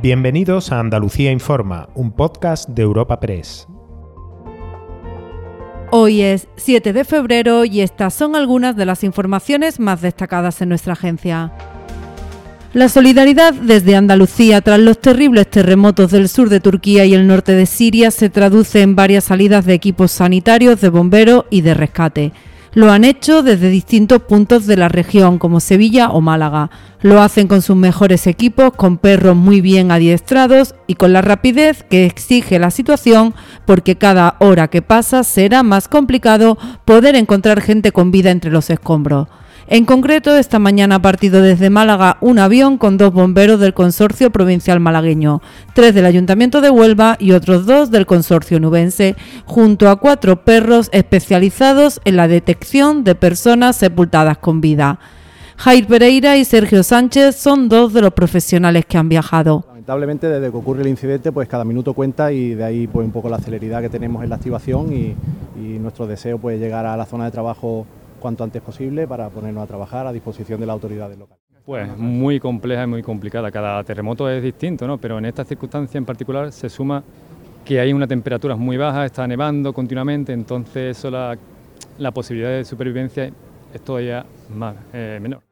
Bienvenidos a Andalucía Informa, un podcast de Europa Press. Hoy es 7 de febrero y estas son algunas de las informaciones más destacadas en nuestra agencia. La solidaridad desde Andalucía tras los terribles terremotos del sur de Turquía y el norte de Siria se traduce en varias salidas de equipos sanitarios, de bomberos y de rescate. Lo han hecho desde distintos puntos de la región, como Sevilla o Málaga. Lo hacen con sus mejores equipos, con perros muy bien adiestrados y con la rapidez que exige la situación, porque cada hora que pasa será más complicado poder encontrar gente con vida entre los escombros. En concreto, esta mañana ha partido desde Málaga un avión con dos bomberos del Consorcio Provincial Malagueño, tres del Ayuntamiento de Huelva y otros dos del Consorcio Nubense, junto a cuatro perros especializados en la detección de personas sepultadas con vida. Jair Pereira y Sergio Sánchez son dos de los profesionales que han viajado. Lamentablemente desde que ocurre el incidente pues cada minuto cuenta y de ahí pues un poco la celeridad que tenemos en la activación y, y nuestro deseo pues llegar a la zona de trabajo cuanto antes posible para ponernos a trabajar a disposición de las autoridades locales. Pues muy compleja y muy complicada. Cada terremoto es distinto, ¿no? pero en esta circunstancia en particular se suma que hay una temperatura muy baja, está nevando continuamente, entonces eso la, la posibilidad de supervivencia es todavía más, eh, menor.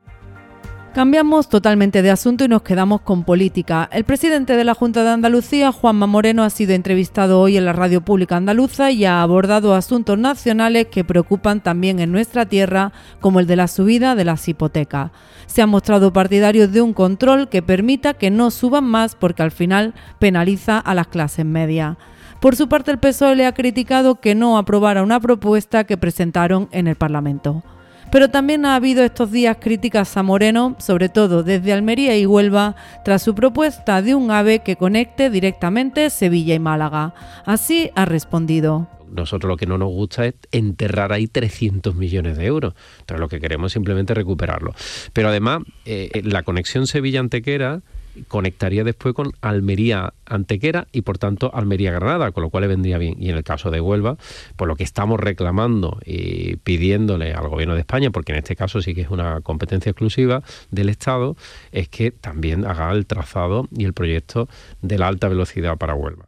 Cambiamos totalmente de asunto y nos quedamos con política. El presidente de la Junta de Andalucía, Juanma Moreno, ha sido entrevistado hoy en la radio pública andaluza y ha abordado asuntos nacionales que preocupan también en nuestra tierra, como el de la subida de las hipotecas. Se ha mostrado partidario de un control que permita que no suban más porque al final penaliza a las clases medias. Por su parte, el PSOE le ha criticado que no aprobara una propuesta que presentaron en el Parlamento. Pero también ha habido estos días críticas a Moreno, sobre todo desde Almería y Huelva, tras su propuesta de un AVE que conecte directamente Sevilla y Málaga. Así ha respondido. Nosotros lo que no nos gusta es enterrar ahí 300 millones de euros. Entonces lo que queremos es simplemente recuperarlo. Pero además, eh, la conexión Sevilla-Antequera conectaría después con Almería Antequera y por tanto Almería Granada, con lo cual le vendría bien. Y en el caso de Huelva, por lo que estamos reclamando y pidiéndole al gobierno de España, porque en este caso sí que es una competencia exclusiva del Estado, es que también haga el trazado y el proyecto de la alta velocidad para Huelva.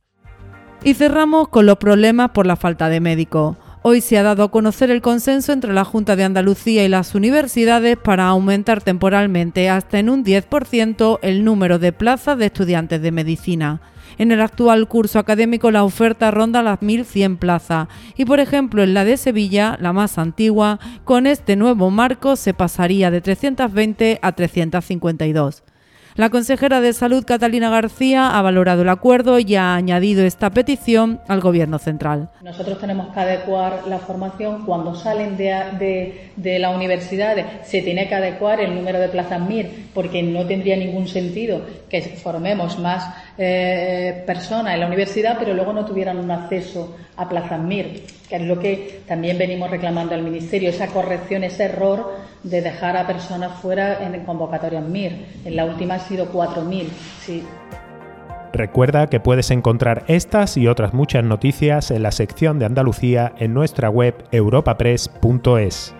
Y cerramos con los problemas por la falta de médicos. Hoy se ha dado a conocer el consenso entre la Junta de Andalucía y las universidades para aumentar temporalmente hasta en un 10% el número de plazas de estudiantes de medicina. En el actual curso académico la oferta ronda las 1.100 plazas y por ejemplo en la de Sevilla, la más antigua, con este nuevo marco se pasaría de 320 a 352. La consejera de Salud, Catalina García, ha valorado el acuerdo y ha añadido esta petición al Gobierno central. Nosotros tenemos que adecuar la formación cuando salen de, de, la universidad. Se tiene que adecuar el número de plazas MIR, porque no tendría ningún sentido que formemos más eh, personas en la universidad, pero luego no tuvieran un acceso a plazas MIR, que es lo que también venimos reclamando al Ministerio, esa corrección, ese error de dejar a personas fuera en convocatorias MIR. En la última sido 4.000. Sí. Recuerda que puedes encontrar estas y otras muchas noticias en la sección de Andalucía en nuestra web europapress.es.